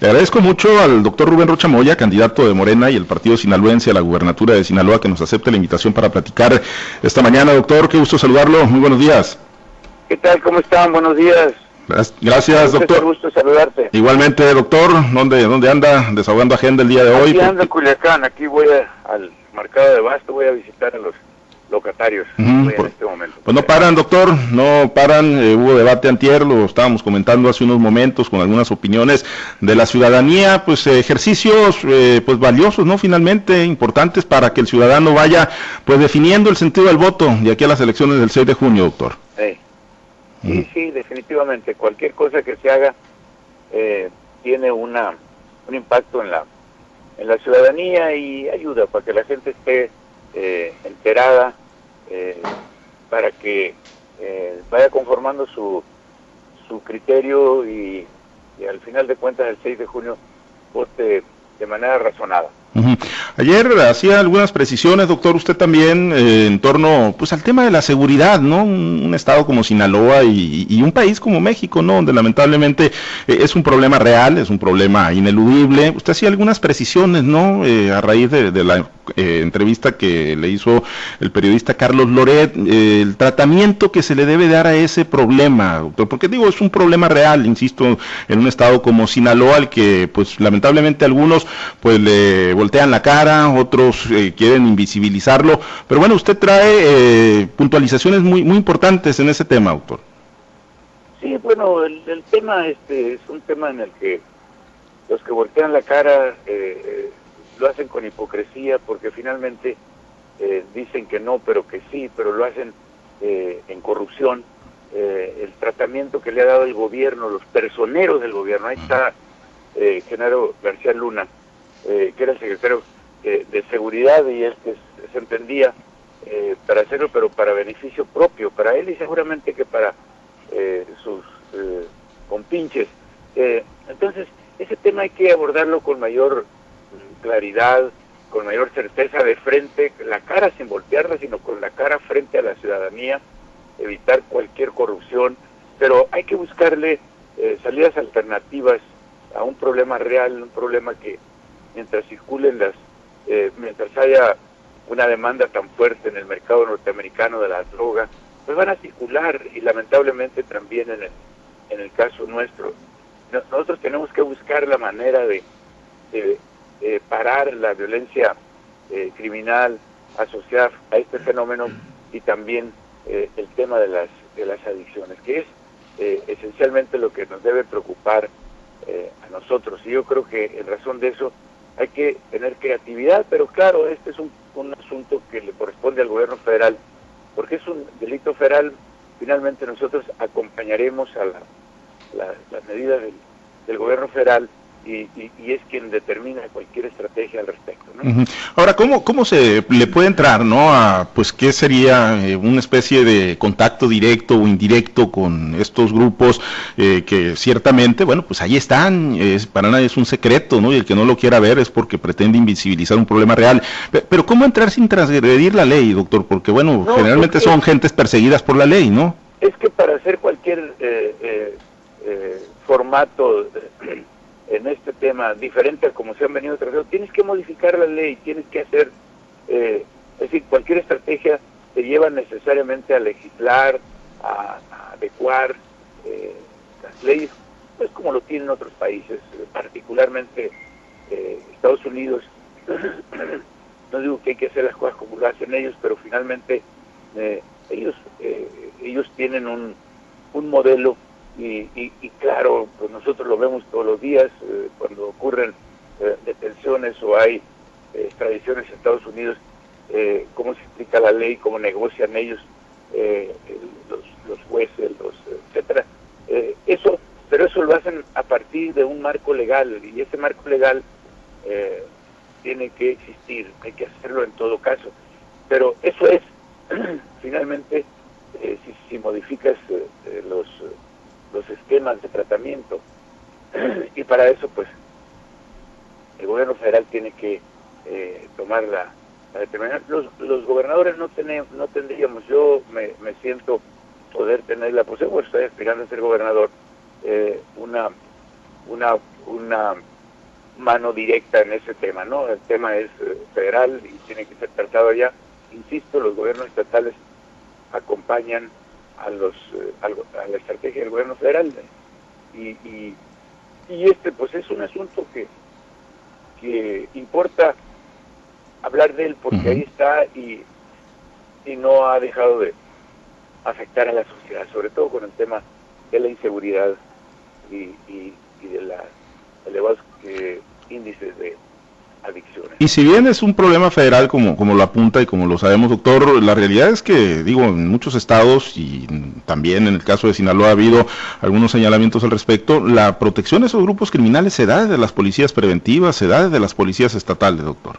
Le agradezco mucho al doctor Rubén Rocha Moya, candidato de Morena y el partido sinaloense a la gubernatura de Sinaloa, que nos acepte la invitación para platicar esta mañana. Doctor, qué gusto saludarlo. Muy buenos días. ¿Qué tal? ¿Cómo están? Buenos días. Gracias, doctor. Un gusto saludarte. Igualmente, doctor. ¿Dónde, ¿Dónde anda desahogando agenda el día de hoy? Aquí ando en Culiacán. Aquí voy al mercado de Basto. Voy a visitar a los locatarios en pues, este momento. Pues no paran, doctor, no paran. Eh, hubo debate antier, lo estábamos comentando hace unos momentos con algunas opiniones de la ciudadanía, pues eh, ejercicios eh, pues valiosos, ¿no? Finalmente importantes para que el ciudadano vaya pues definiendo el sentido del voto de aquí a las elecciones del 6 de junio, doctor. Sí, sí, definitivamente. Cualquier cosa que se haga tiene una un impacto en la en la ciudadanía y ayuda para que la gente esté eh, enterada eh, para que eh, vaya conformando su, su criterio y, y, al final de cuentas el 6 de junio vote de manera razonada. Ayer hacía algunas precisiones, doctor, usted también eh, en torno pues al tema de la seguridad, ¿no? Un, estado como Sinaloa y, un país como México, ¿no? Donde lamentablemente eh, es un problema real, es un problema ineludible. Usted hacía algunas precisiones, ¿no? Eh, a raíz de, la entrevista que le hizo el periodista Carlos Loret, el tratamiento que se le debe dar a ese problema, doctor, porque digo, es un problema real, insisto, en un estado como Sinaloa, al que pues lamentablemente algunos pues le voltean la cara, otros eh, quieren invisibilizarlo, pero bueno, usted trae eh, puntualizaciones muy, muy importantes en ese tema, autor. Sí, bueno, el, tema este es un tema en el que los que voltean la cara eh, lo hacen con hipocresía porque finalmente dicen que no, pero que sí, pero lo hacen en corrupción. el tratamiento que le ha dado el gobierno, los personeros del gobierno, ahí está Genaro García Luna, eh, que era el secretario eh, de Seguridad y él que se entendía eh, para hacerlo, pero para beneficio propio, para él y seguramente que para sus compinches. entonces, ese tema hay que abordarlo con mayor claridad, con mayor certeza de frente, la cara sin voltearla, sino con la cara frente a la ciudadanía, evitar cualquier corrupción, pero hay que buscarle salidas alternativas a un problema real, un problema que mientras circulen las, eh, mientras haya una demanda tan fuerte en el mercado norteamericano de la droga, pues van a circular y lamentablemente también en el, en el caso nuestro. Nosotros tenemos que buscar la manera de, parar la violencia eh, criminal asociada a este fenómeno y también eh, el tema de las, de las adicciones, que es esencialmente lo que nos debe preocupar a nosotros. Y yo creo que en razón de eso hay que tener creatividad, pero claro, este es un, asunto que le corresponde al gobierno federal, porque es un delito federal, finalmente nosotros acompañaremos a las medidas del, del gobierno federal y, es quien determina cualquier estrategia al respecto. Ahora, ¿cómo, ¿cómo se le puede entrar, no? A, pues, ¿qué sería eh, una especie de contacto directo o indirecto con estos grupos eh, que ciertamente, bueno, pues ahí están, es, para nadie es un secreto, ¿no? Y el que no lo quiera ver es porque pretende invisibilizar un problema real. Pero, ¿cómo entrar sin transgredir la ley, doctor? Porque, bueno, generalmente son gentes perseguidas por la ley, ¿no? Es que para hacer cualquier eh, formato en este tema diferente a como se han venido tratando, tienes que modificar la ley, tienes que hacer, eh, es decir, cualquier estrategia te lleva necesariamente a legislar, a, adecuar eh, las leyes, pues como lo tienen otros países, particularmente eh, Estados Unidos. no digo que hay que hacer las cosas como lo hacen ellos, pero finalmente ellos ellos tienen un, un modelo y, claro, pues nosotros lo vemos todos los días eh, cuando ocurren eh, detenciones o hay eh, extradiciones en Estados Unidos, cómo se explica la ley, cómo negocian ellos los, los, jueces, los etcétera. eso, pero eso lo hacen a partir de un marco legal y ese marco legal tiene que existir, hay que hacerlo en todo caso. Pero eso es, finalmente, si, si modificas los los esquemas de tratamiento. y para eso, pues, el gobierno federal tiene que eh, tomar la, determinación. Los, los gobernadores no, tenemos, no tendríamos, yo me, me siento poder tener la posibilidad, estoy aspirando a ser gobernador, eh, una, una, una mano directa en ese tema, ¿no? El tema es eh, federal y tiene que ser tratado allá. Insisto, los gobiernos estatales acompañan a los eh, a, la estrategia del gobierno federal y, y, este pues es un asunto que que importa hablar de él porque ahí está y, y no ha dejado de afectar a la sociedad, sobre todo con el tema de la inseguridad y, y, y de los elevados eh, índices de. Y si bien es un problema federal como, como lo apunta y como lo sabemos, doctor, la realidad es que, digo, en muchos estados y también en el caso de Sinaloa ha habido algunos señalamientos al respecto, la protección de esos grupos criminales se da desde las policías preventivas, se da desde las policías estatales, doctor.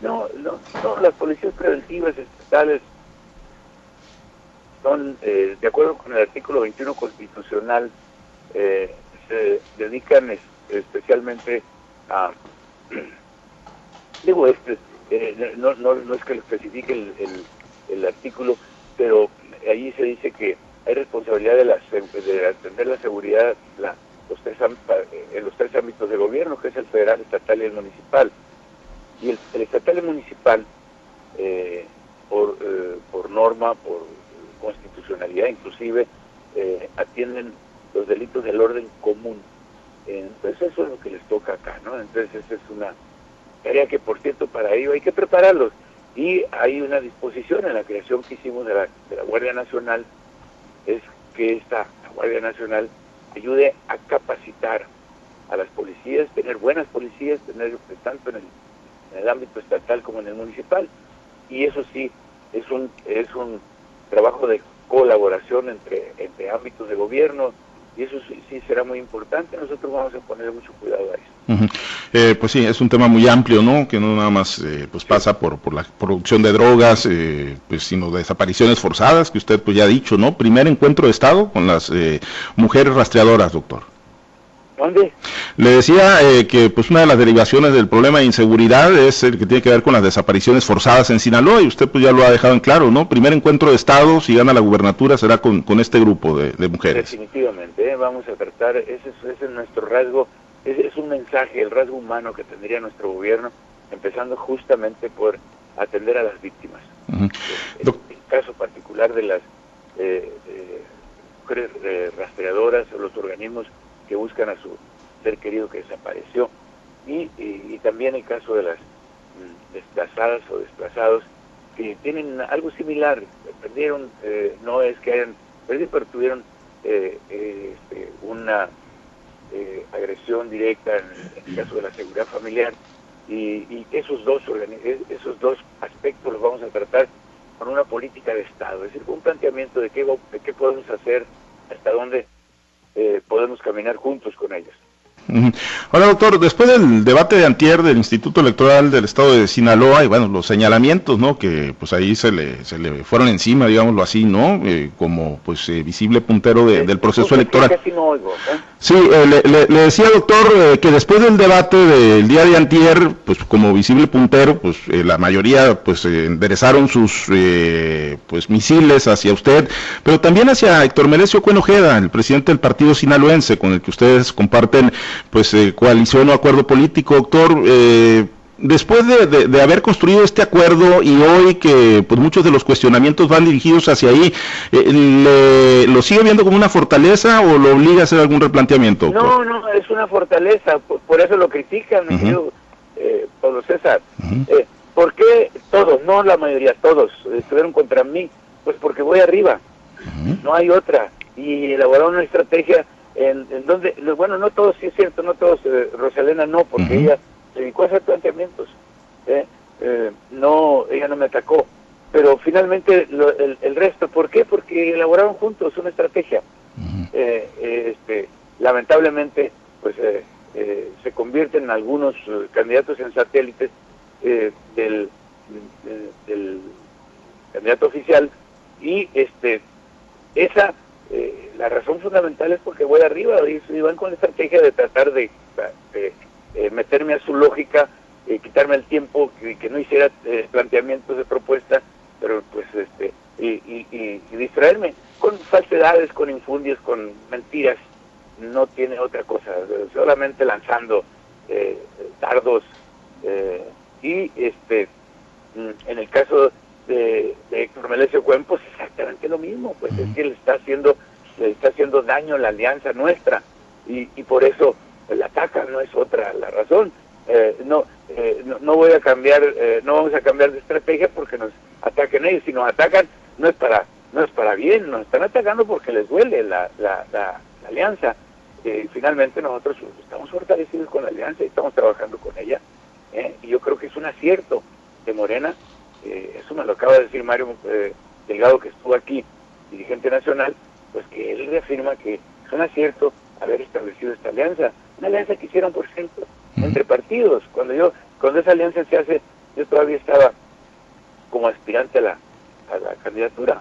No, no, no las policías preventivas estatales son, eh, de acuerdo con el artículo 21 constitucional, eh, se dedican especialmente a, digo, este, eh, no, no, no, es que lo especifique el, el, artículo, pero allí se dice que hay responsabilidad de, la, de atender la seguridad la, los tres, en los tres ámbitos de gobierno, que es el federal, estatal y el municipal. Y el, estatal y municipal, eh, por, eh, por norma, por constitucionalidad inclusive, atienden los delitos del orden común entonces eso es lo que les toca acá, ¿no? Entonces esa es una tarea que, por cierto, para ello hay que prepararlos. Y hay una disposición en la creación que hicimos de la, de la Guardia Nacional, es que esta Guardia Nacional ayude a capacitar a las policías, tener buenas policías, tener tanto en el, en el ámbito estatal como en el municipal. Y eso sí, es un, es un trabajo de colaboración entre, entre ámbitos de gobierno, y eso sí, será muy importante. Nosotros vamos a poner mucho cuidado a eso. Eh, pues sí, es un tema muy amplio, ¿no? Que no nada más eh, pues pasa por, por la producción de drogas, eh, pues sino desapariciones forzadas, que usted pues ya ha dicho, ¿no? Primer encuentro de Estado con las mujeres rastreadoras, doctor. ¿Dónde? Le decía eh, que pues una de las derivaciones del problema de inseguridad es el que tiene que ver con las desapariciones forzadas en Sinaloa y usted pues ya lo ha dejado en claro, ¿no? Primer encuentro de Estado, si gana la gubernatura, será con, con este grupo de, mujeres. Definitivamente, ¿eh? vamos a tratar, ese es, ese es nuestro rasgo, ese es un mensaje, el rasgo humano que tendría nuestro gobierno, empezando justamente por atender a las víctimas. el, caso particular de las eh, mujeres rastreadoras o los organismos que buscan a su ser querido que desapareció. Y, también el caso de las mm, desplazadas o desplazados que tienen algo similar, perdieron, eh, no es que hayan perdido, pero tuvieron eh, este, una eh, agresión directa en, el caso de la seguridad familiar y, y esos dos esos dos aspectos los vamos a tratar con una política de Estado, es decir, un planteamiento de qué, de qué podemos hacer, hasta dónde eh, podemos caminar juntos con ellas. Ahora, doctor, después del debate de antier del Instituto Electoral del Estado de Sinaloa y bueno, los señalamientos, ¿no? Que pues ahí se le, se le fueron encima, digámoslo así, ¿no? Eh, como pues eh, visible puntero del proceso electoral. Sí, le, decía, doctor, que después del debate del día de antier, pues como visible puntero, pues la mayoría pues enderezaron sus pues misiles hacia usted, pero también hacia Héctor Merecio Cuenojeda, el presidente del partido sinaloense, con el que ustedes comparten pues eh, coalición o acuerdo político, doctor. Eh, después de, haber construido este acuerdo y hoy que pues muchos de los cuestionamientos van dirigidos hacia ahí, eh, ¿lo sigue viendo como una fortaleza o lo obliga a hacer algún replanteamiento? No, no, es una fortaleza, por, eso lo critican, eh, Pablo César. ¿Por qué todos, no la mayoría, todos estuvieron contra mí? Pues porque voy arriba, no hay otra. Y elaboraron una estrategia en, donde, bueno, no todos, sí es cierto, no todos, eh, Rosalena no, porque ella se dedicó a hacer planteamientos, ¿eh? Eh, no, ella no me atacó, pero finalmente el, resto, ¿por qué? Porque elaboraron juntos una estrategia. este, lamentablemente, pues se convierten algunos candidatos en satélites del, del candidato oficial y este esa eh, la razón fundamental es porque voy arriba y, van con la estrategia de tratar de, eh, meterme a su lógica, eh, quitarme el tiempo, que, no hiciera planteamientos de propuesta, pero pues este y, distraerme con falsedades, con infundios, con mentiras. No tiene otra cosa, solamente lanzando eh, dardos eh, y este mm, en el caso de, de Héctor Melesio Cuen, pues exactamente lo mismo, pues es que le está haciendo le está haciendo daño a la alianza nuestra y, y por eso la ataca, no es otra la razón. Eh, no, eh, no, no voy a cambiar, eh, no vamos a cambiar de estrategia porque nos ataquen ellos, si nos atacan no es para no es para bien, nos están atacando porque les duele la, la, la, alianza. Eh, finalmente nosotros estamos fortalecidos con la alianza y estamos trabajando con ella. ¿eh? Y yo creo que es un acierto de Morena, eh, eso me lo acaba de decir Mario eh, Delgado que estuvo aquí, dirigente nacional, pues que él reafirma que es un acierto haber establecido esta alianza, una alianza que hicieron, por ejemplo, entre partidos. Cuando yo, cuando esa alianza se hace, yo todavía estaba como aspirante a la, a la candidatura.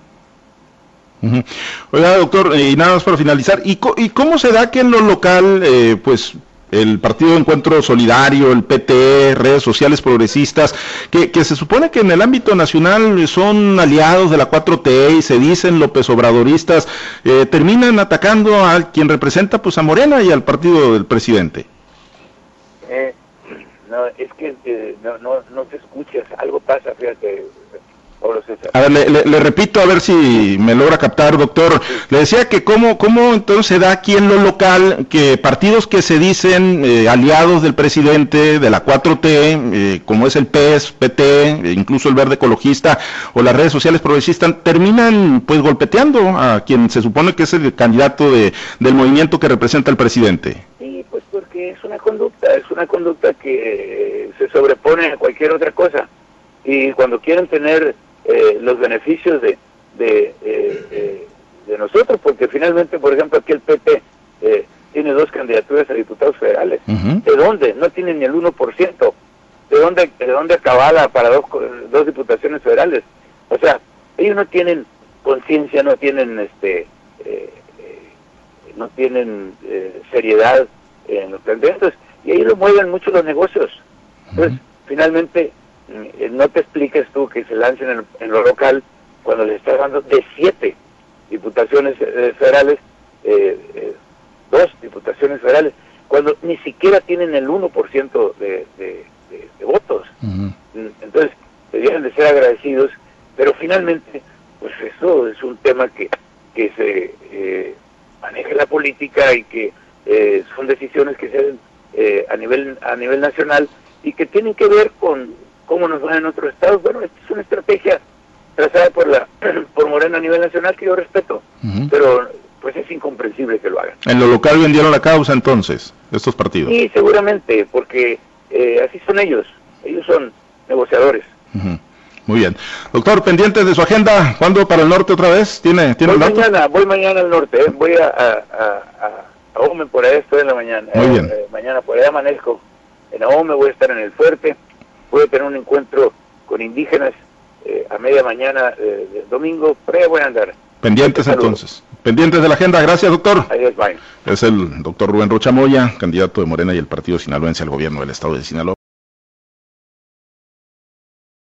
Oiga, doctor, y nada más para finalizar, ¿y, ¿y, cómo se da que en lo local, eh, pues, el Partido de Encuentro Solidario, el PT, redes sociales progresistas, que, que, se supone que en el ámbito nacional son aliados de la 4T y se dicen López Obradoristas, eh, terminan atacando a quien representa pues a Morena y al partido del presidente? Eh, no, es que eh, no, no, no te escuchas, algo pasa, fíjate, a ver, le, le, le, repito a ver si me logra captar, doctor. Le decía que cómo, cómo entonces se da aquí en lo local que partidos que se dicen eh, aliados del presidente, de la 4T, eh, como es el PES, PT, eh, incluso el Verde Ecologista o las redes sociales progresistas, terminan pues golpeteando a quien se supone que es el candidato de, del movimiento que representa el presidente. Sí, pues porque es una conducta, es una conducta que se sobrepone a cualquier otra cosa. Y cuando quieren tener eh, los beneficios de, de, eh, de, nosotros, porque finalmente, por ejemplo, aquí el PP eh, tiene dos candidaturas a diputados federales. Uh -huh. ¿De dónde? No tienen ni el 1%. ¿De dónde, de dónde acabala para dos, dos diputaciones federales? O sea, ellos no tienen conciencia, no tienen este no tienen seriedad en los planteamientos y ahí lo mueven mucho los negocios. Entonces, uh -huh. finalmente, no te expliques tú que se lancen en, en lo local cuando les estás dando de siete diputaciones eh, federales, eh, eh, dos diputaciones federales, cuando ni siquiera tienen el 1% de, de, de, de votos. Uh -huh. Entonces, debieran de ser agradecidos, pero finalmente, pues eso es un tema que, que se eh, maneja la política y que eh, son decisiones que se hacen eh, a nivel a nivel nacional y que tienen que ver con cómo nos va en otros estados. Bueno, esta es una estrategia trazada por la por Morena a nivel nacional que yo respeto, uh -huh. pero pues es incomprensible que lo hagan. En lo local vendieron la causa entonces, estos partidos. Sí, seguramente, porque eh, así son ellos, ellos son negociadores. Uh -huh. Muy bien. Doctor, pendientes de su agenda, ¿cuándo para el norte otra vez? ¿Tiene, tiene voy mañana, voy mañana al norte, ¿eh? voy a, a, a, a Ome por allá, estoy en la mañana. Muy bien. Eh, mañana por allá amanezco en Ahome, voy a estar en el fuerte, a tener un encuentro con indígenas eh, a media mañana eh, del domingo, ahí voy a andar. Pendientes entonces. Pendientes de la agenda. Gracias, doctor. Adiós, bye. Es el doctor Rubén Rocha Moya, candidato de Morena y el Partido Sinaloense al gobierno del estado de Sinaloa.